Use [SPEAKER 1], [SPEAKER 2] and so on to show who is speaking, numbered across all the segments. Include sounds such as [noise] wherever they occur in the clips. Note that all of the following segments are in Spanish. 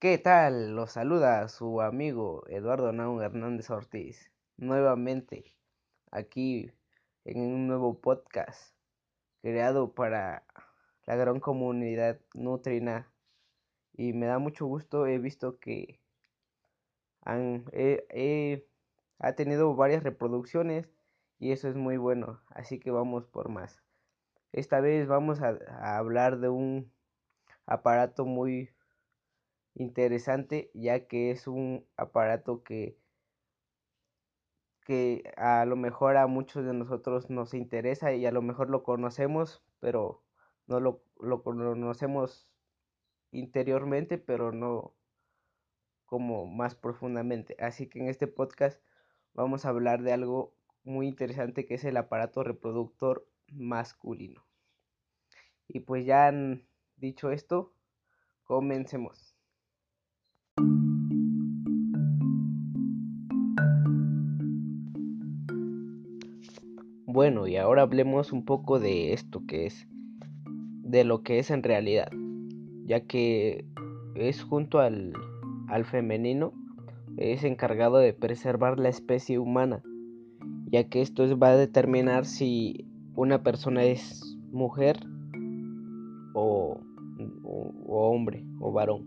[SPEAKER 1] ¿Qué tal? Los saluda su amigo Eduardo Naun Hernández Ortiz, nuevamente aquí en un nuevo podcast creado para la gran comunidad nutrina y me da mucho gusto, he visto que han, ha tenido varias reproducciones y eso es muy bueno, así que vamos por más. Esta vez vamos a, a hablar de un aparato muy interesante ya que es un aparato que que a lo mejor a muchos de nosotros nos interesa y a lo mejor lo conocemos pero no lo, lo conocemos interiormente pero no como más profundamente. Así que en este podcast vamos a hablar de algo muy interesante que es el aparato reproductor masculino. Y pues ya han dicho esto comencemos Bueno, y ahora hablemos un poco de esto que es, de lo que es en realidad, ya que es junto al, al femenino, es encargado de preservar la especie humana, ya que esto va a determinar si una persona es mujer o, o hombre o varón.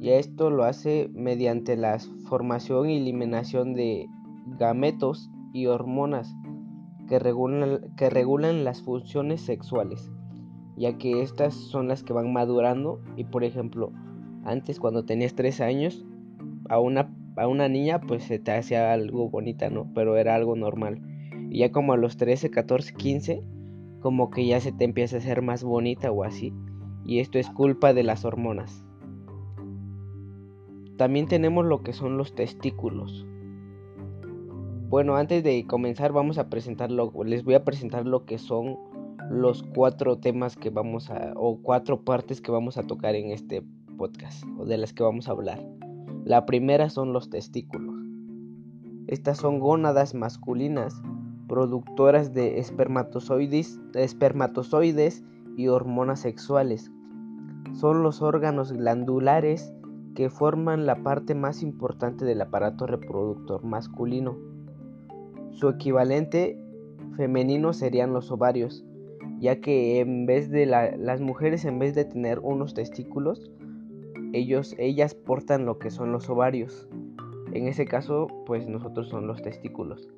[SPEAKER 1] Y esto lo hace mediante la formación y eliminación de gametos y hormonas que regulan, que regulan las funciones sexuales, ya que estas son las que van madurando y por ejemplo, antes cuando tenías 3 años, a una, a una niña pues se te hacía algo bonita, ¿no? Pero era algo normal. Y ya como a los 13, 14, 15, como que ya se te empieza a hacer más bonita o así. Y esto es culpa de las hormonas. También tenemos lo que son los testículos. Bueno, antes de comenzar vamos a presentarlo, les voy a presentar lo que son los cuatro temas que vamos a, o cuatro partes que vamos a tocar en este podcast, o de las que vamos a hablar. La primera son los testículos. Estas son gónadas masculinas, productoras de espermatozoides, espermatozoides y hormonas sexuales. Son los órganos glandulares que forman la parte más importante del aparato reproductor masculino. Su equivalente femenino serían los ovarios, ya que en vez de las mujeres en vez de tener unos testículos, ellos ellas portan lo que son los ovarios. En ese caso, pues nosotros son los testículos.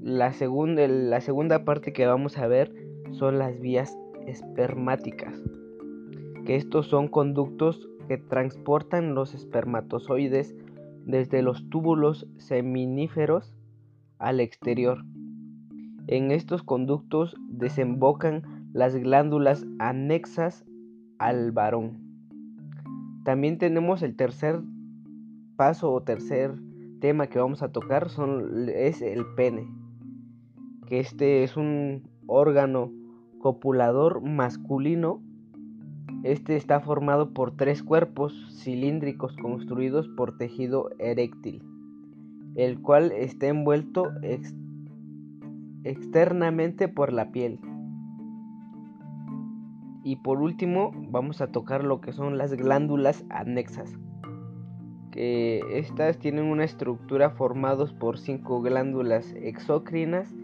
[SPEAKER 1] La segunda, la segunda parte que vamos a ver son las vías espermáticas, que estos son conductos que transportan los espermatozoides desde los túbulos seminíferos al exterior. En estos conductos desembocan las glándulas anexas al varón. También tenemos el tercer paso o tercer tema que vamos a tocar son, es el pene, que este es un órgano copulador masculino este está formado por tres cuerpos cilíndricos construidos por tejido eréctil, el cual está envuelto externamente por la piel. Y por último vamos a tocar lo que son las glándulas anexas, que estas tienen una estructura formados por cinco glándulas exócrinas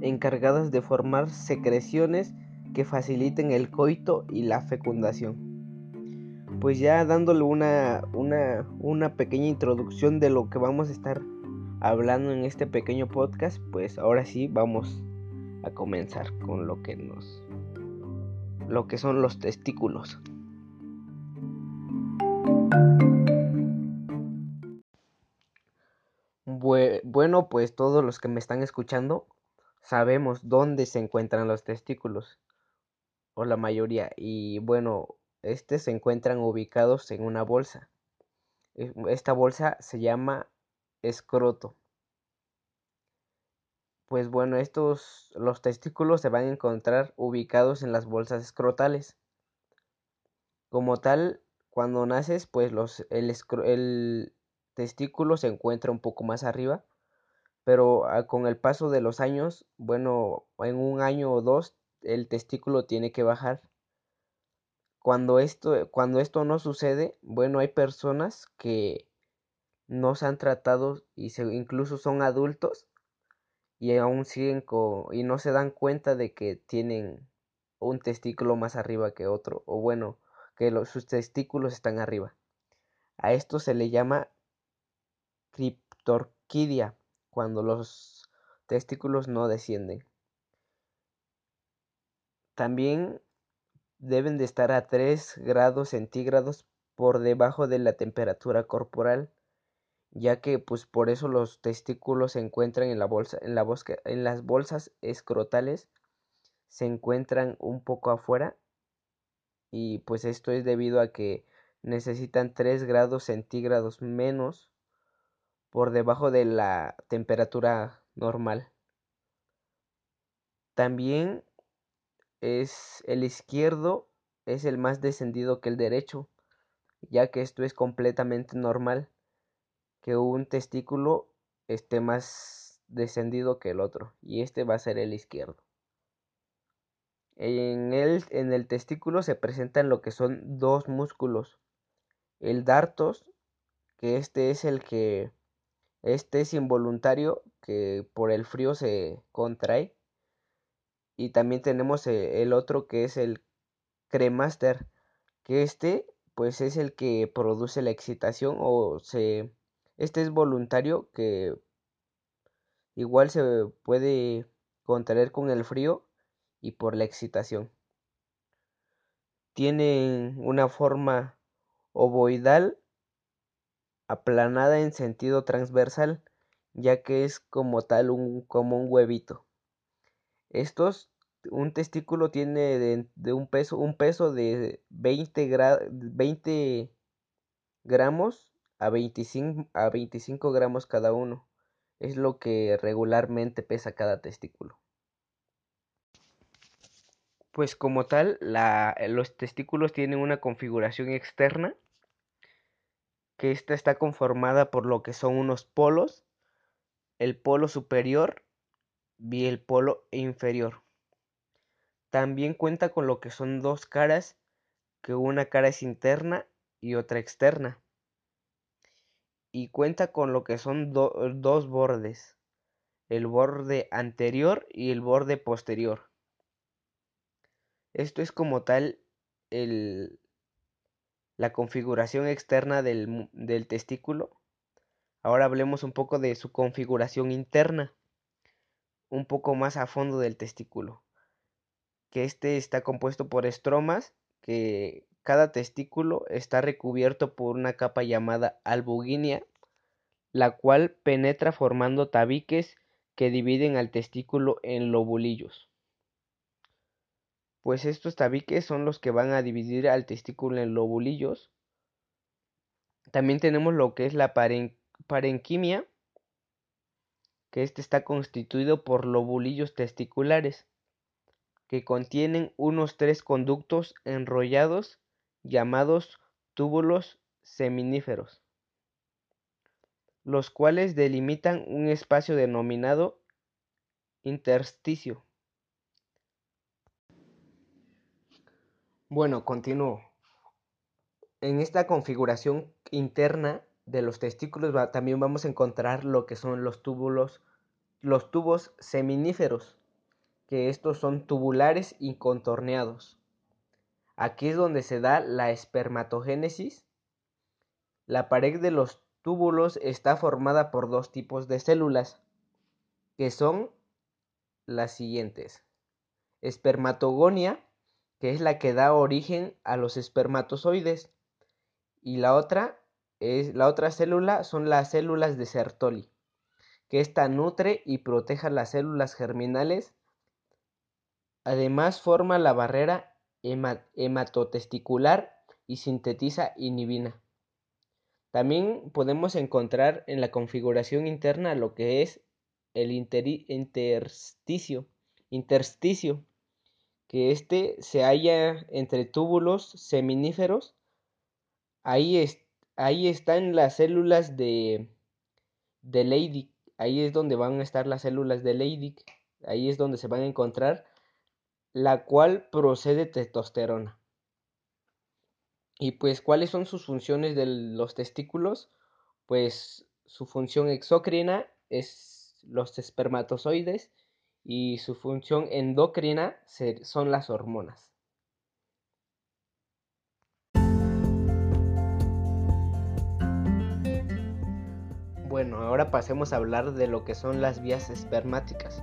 [SPEAKER 1] encargadas de formar secreciones que faciliten el coito y la fecundación. Pues ya dándole una, una, pequeña introducción de lo que vamos a estar hablando en este pequeño podcast, pues ahora sí vamos a comenzar con lo que nos lo que son los testículos. Bueno, pues todos los que me están escuchando sabemos dónde se encuentran los testículos o la mayoría, y bueno, este se encuentran ubicados en una bolsa. Esta bolsa se llama escroto. Pues bueno, estos los testículos se van a encontrar ubicados en las bolsas escrotales. Como tal, cuando naces, pues los el, el testículo se encuentra un poco más arriba, pero ah, con el paso de los años, bueno, en un año o dos el testículo tiene que bajar. cuando esto, cuando esto no sucede, bueno, hay personas que no se han tratado y se, incluso son adultos y aún siguen y no se dan cuenta de que tienen un testículo más arriba que otro, o bueno, que sus testículos están arriba. A esto se le llama criptorquidia, cuando los testículos no descienden. También deben de estar a 3 grados centígrados por debajo de la temperatura corporal ya que pues por eso los testículos se encuentran en la bolsa, en la en las bolsas escrotales se encuentran un poco afuera y pues esto es debido a que necesitan 3 grados centígrados menos por debajo de la temperatura normal. También es el izquierdo es el más descendido que el derecho, ya que esto es completamente normal que un testículo esté más descendido que el otro y este va a ser el izquierdo. En el, en el testículo se presentan lo que son dos músculos. El dartos, que este es el que este es involuntario, que por el frío se contrae. Y también tenemos eh, el otro que es el cremaster, que este pues es el que produce la excitación o se este es voluntario que igual se puede contraer con el frío y por la excitación. Tiene una forma ovoidal aplanada en sentido transversal, ya que es como tal un, como un huevito. Estos, un testículo tiene de, un peso, un peso de 20, 20 gramos a 25, a 25 gramos cada uno. Es lo que regularmente pesa cada testículo. Pues como tal, la, los testículos tienen una configuración externa, que esta está conformada por lo que son unos polos, el polo superior y el polo inferior. También cuenta con lo que son dos caras, que una cara es interna y otra externa y cuenta con lo que son dos bordes, el borde anterior y el borde posterior. Esto es como tal la configuración externa del, del testículo. Ahora hablemos un poco de su configuración interna, un poco más a fondo del testículo, que este está compuesto por estromas que cada testículo está recubierto por una capa llamada albuginia, la cual penetra formando tabiques que dividen al testículo en lobulillos. Pues estos tabiques son los que van a dividir al testículo en lobulillos. También tenemos lo que es la parenquimia, que este está constituido por lobulillos testiculares, que contienen unos tres conductos enrollados llamados túbulos seminíferos, los cuales delimitan un espacio denominado intersticio. Bueno, continúo. En esta configuración interna de los testículos también vamos a encontrar lo que son los túbulos, los tubos seminíferos, que estos son tubulares y contorneados. Aquí es donde se da la espermatogénesis. La pared de los túbulos está formada por dos tipos de células, que son las siguientes. Espermatogonia, que es la que da origen a los espermatozoides, y la otra es la otra célula son las células de Sertoli, que esta nutre y protege las células germinales. Además forma la barrera hematotesticular y sintetiza inhibina. También podemos encontrar en la configuración interna lo que es el intersticio, intersticio, que este se halla entre túbulos seminíferos. Ahí, están las células de, de Leydig. Ahí es donde van a estar las células de Leydig. Ahí es donde se van a encontrar la cual procede testosterona. Y pues, ¿cuáles son sus funciones de los testículos? Pues su función exócrina es los espermatozoides y su función endocrina son las hormonas. Bueno, ahora pasemos a hablar de lo que son las vías espermáticas,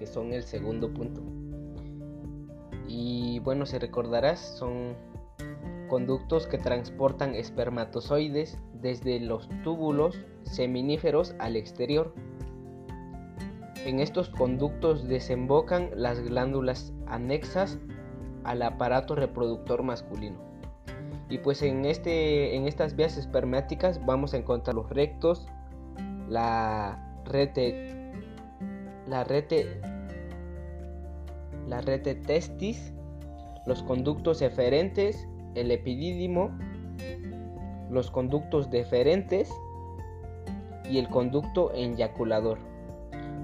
[SPEAKER 1] que son el segundo punto. Y bueno, si recordarás, son conductos que transportan espermatozoides desde los túbulos seminíferos al exterior. En estos conductos desembocan las glándulas anexas al aparato reproductor masculino. Y pues en, este, en estas vías espermáticas vamos a encontrar los rectos, la rete, la rete, la rete testis, los conductos eferentes el epidídimo, los conductos deferentes y el conducto eyaculador.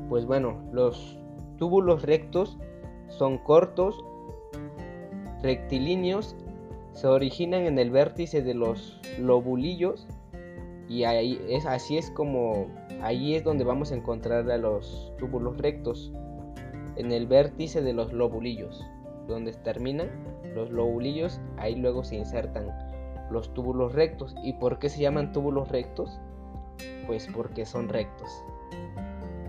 [SPEAKER 1] Pues bueno, los túbulos rectos son cortos, rectilíneos, se originan en el vértice de los lobulillos y ahí es así es como ahí es donde vamos a encontrar a los túbulos rectos en el vértice de los lobulillos donde terminan los lobulillos, ahí luego se insertan los túbulos rectos. ¿Y por qué se llaman túbulos rectos? Pues porque son rectos.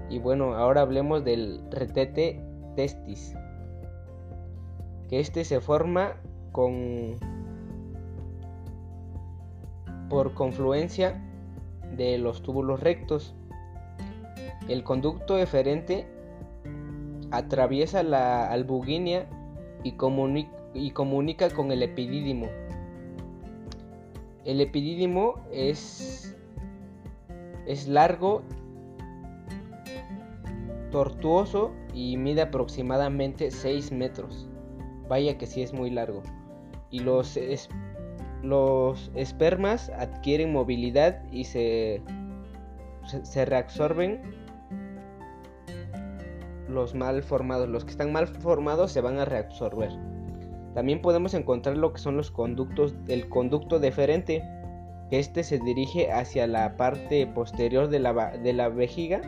[SPEAKER 1] Y bueno, ahora hablemos del retete testis. Que este se forma con por confluencia de los túbulos rectos. El conducto eferente atraviesa la albuginia y, comunica, con el epidídimo. El epidídimo es, es largo, tortuoso y mide aproximadamente 6 metros. Vaya que sí es muy largo. Y los, los espermas adquieren movilidad y se, se reabsorben los mal formados. Los que están mal formados se van a reabsorber. También podemos encontrar lo que son los conductos, el conducto deferente, que este se dirige hacia la parte posterior de la, de la vejiga,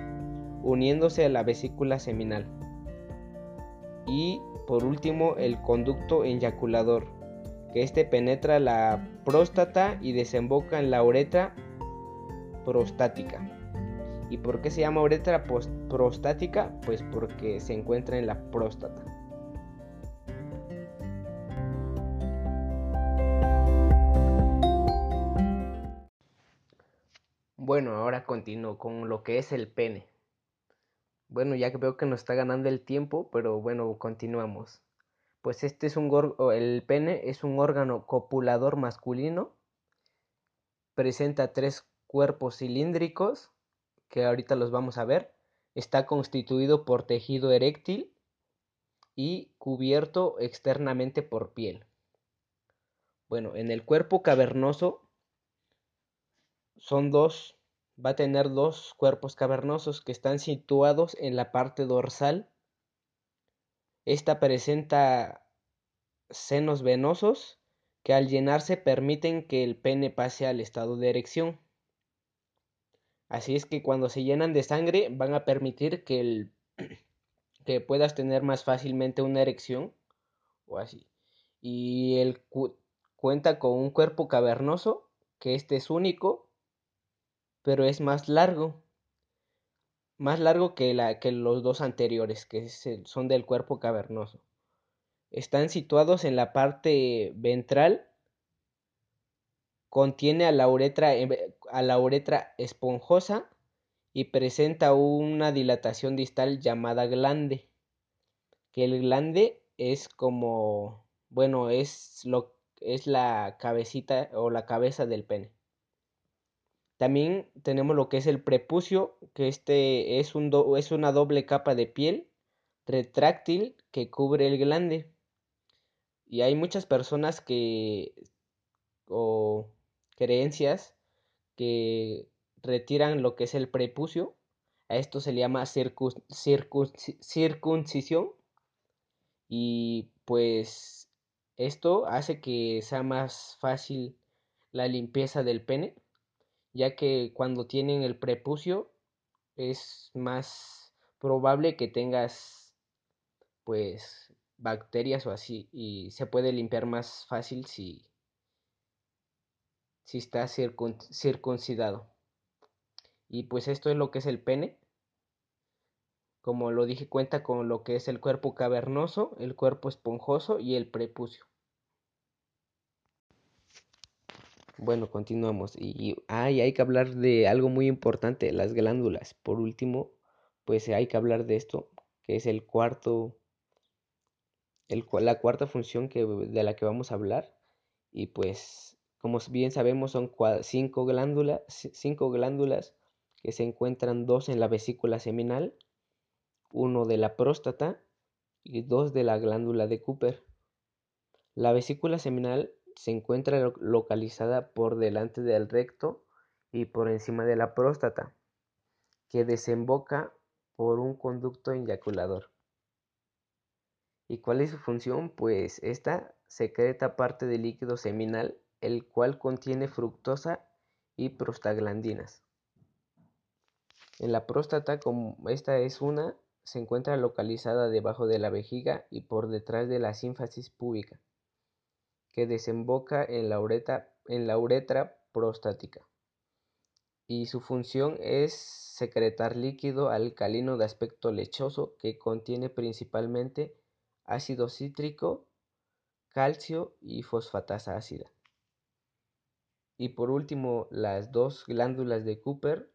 [SPEAKER 1] uniéndose a la vesícula seminal. Y por último, el conducto eyaculador, que este penetra la próstata y desemboca en la uretra prostática. ¿Y por qué se llama uretra prostática? Pues porque se encuentra en la próstata. Bueno, ahora continúo con lo que es el pene. Bueno, ya que veo que nos está ganando el tiempo, pero bueno, continuamos. Pues este es un el pene es un órgano copulador masculino. Presenta tres cuerpos cilíndricos que ahorita los vamos a ver, está constituido por tejido eréctil y cubierto externamente por piel. Bueno, en el cuerpo cavernoso son dos, va a tener dos cuerpos cavernosos que están situados en la parte dorsal. Esta presenta senos venosos que al llenarse permiten que el pene pase al estado de erección. Así es que cuando se llenan de sangre van a permitir que, el, [clears throat] que puedas tener más fácilmente una erección o así. Y él cuenta con un cuerpo cavernoso, que este es único, pero es más largo. Más largo que, la, que los dos anteriores, que son del cuerpo cavernoso. Están situados en la parte ventral Contiene a la uretra, a la uretra esponjosa y presenta una dilatación distal llamada glande. Que el glande es como, bueno, es lo es la cabecita o la cabeza del pene. También tenemos lo que es el prepucio, que este es, un es una doble capa de piel retráctil que cubre el glande. Y hay muchas personas que creencias que retiran lo que es el prepucio. A esto se le llama circuncisión. Y pues Esto hace que sea más fácil la limpieza del pene, ya que cuando tienen el prepucio es más probable que tengas pues bacterias o así y se puede limpiar más fácil si si está circuncidado. Y pues esto es lo que es el pene. Como lo dije, cuenta con lo que es el cuerpo cavernoso, el cuerpo esponjoso y el prepucio. Bueno, continuamos. Y, hay que hablar de algo muy importante, las glándulas. Por último, pues hay que hablar de esto, que es el cuarto, el, la cuarta función que, de la que vamos a hablar. Y pues, como bien sabemos, son cinco glándulas, cinco glándulas que se encuentran dos en la vesícula seminal, uno de la próstata y dos de la glándula de Cooper. La vesícula seminal se encuentra localizada por delante del recto y por encima de la próstata, que desemboca por un conducto eyaculador. ¿Y cuál es su función? Pues esta secreta parte del líquido seminal, el cual contiene fructosa y prostaglandinas. En la próstata, como esta es una, se encuentra localizada debajo de la vejiga y por detrás de la sínfasis púbica que desemboca en la, uretra prostática y su función es secretar líquido alcalino de aspecto lechoso que contiene principalmente ácido cítrico, calcio y fosfatasa ácida. Y por último, las dos glándulas de Cooper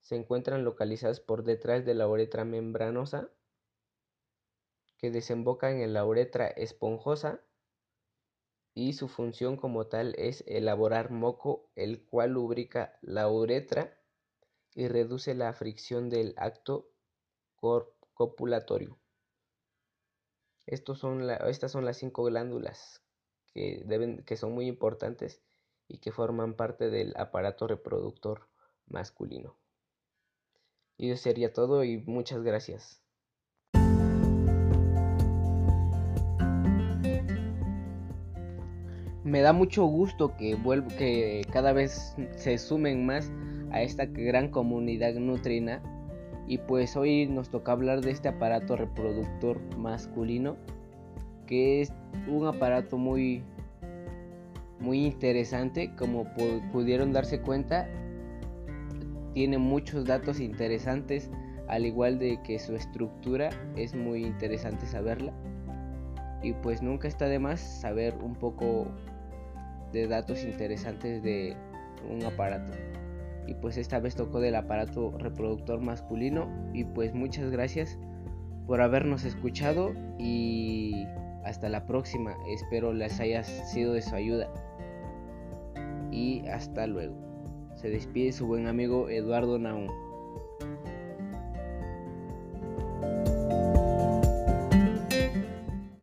[SPEAKER 1] se encuentran localizadas por detrás de la uretra membranosa que desemboca en la uretra esponjosa y su función como tal es elaborar moco, el cual lubrica la uretra y reduce la fricción del acto copulatorio. Estos son estas son las cinco glándulas que, deben, que son muy importantes y que forman parte del aparato reproductor masculino. Y eso sería todo y muchas gracias. me da mucho gusto que, que cada vez se sumen más a esta gran comunidad nutrina. Y pues hoy nos toca hablar de este aparato reproductor masculino, que es un aparato muy, muy interesante, como pudieron darse cuenta, tiene muchos datos interesantes, al igual de que su estructura es muy interesante saberla. Y pues nunca está de más saber un poco de datos interesantes de un aparato. Y pues esta vez tocó del aparato reproductor masculino. Y pues muchas gracias por habernos escuchado y hasta la próxima. Espero les haya sido de su ayuda. Y hasta luego. Se despide su buen amigo Eduardo Naum.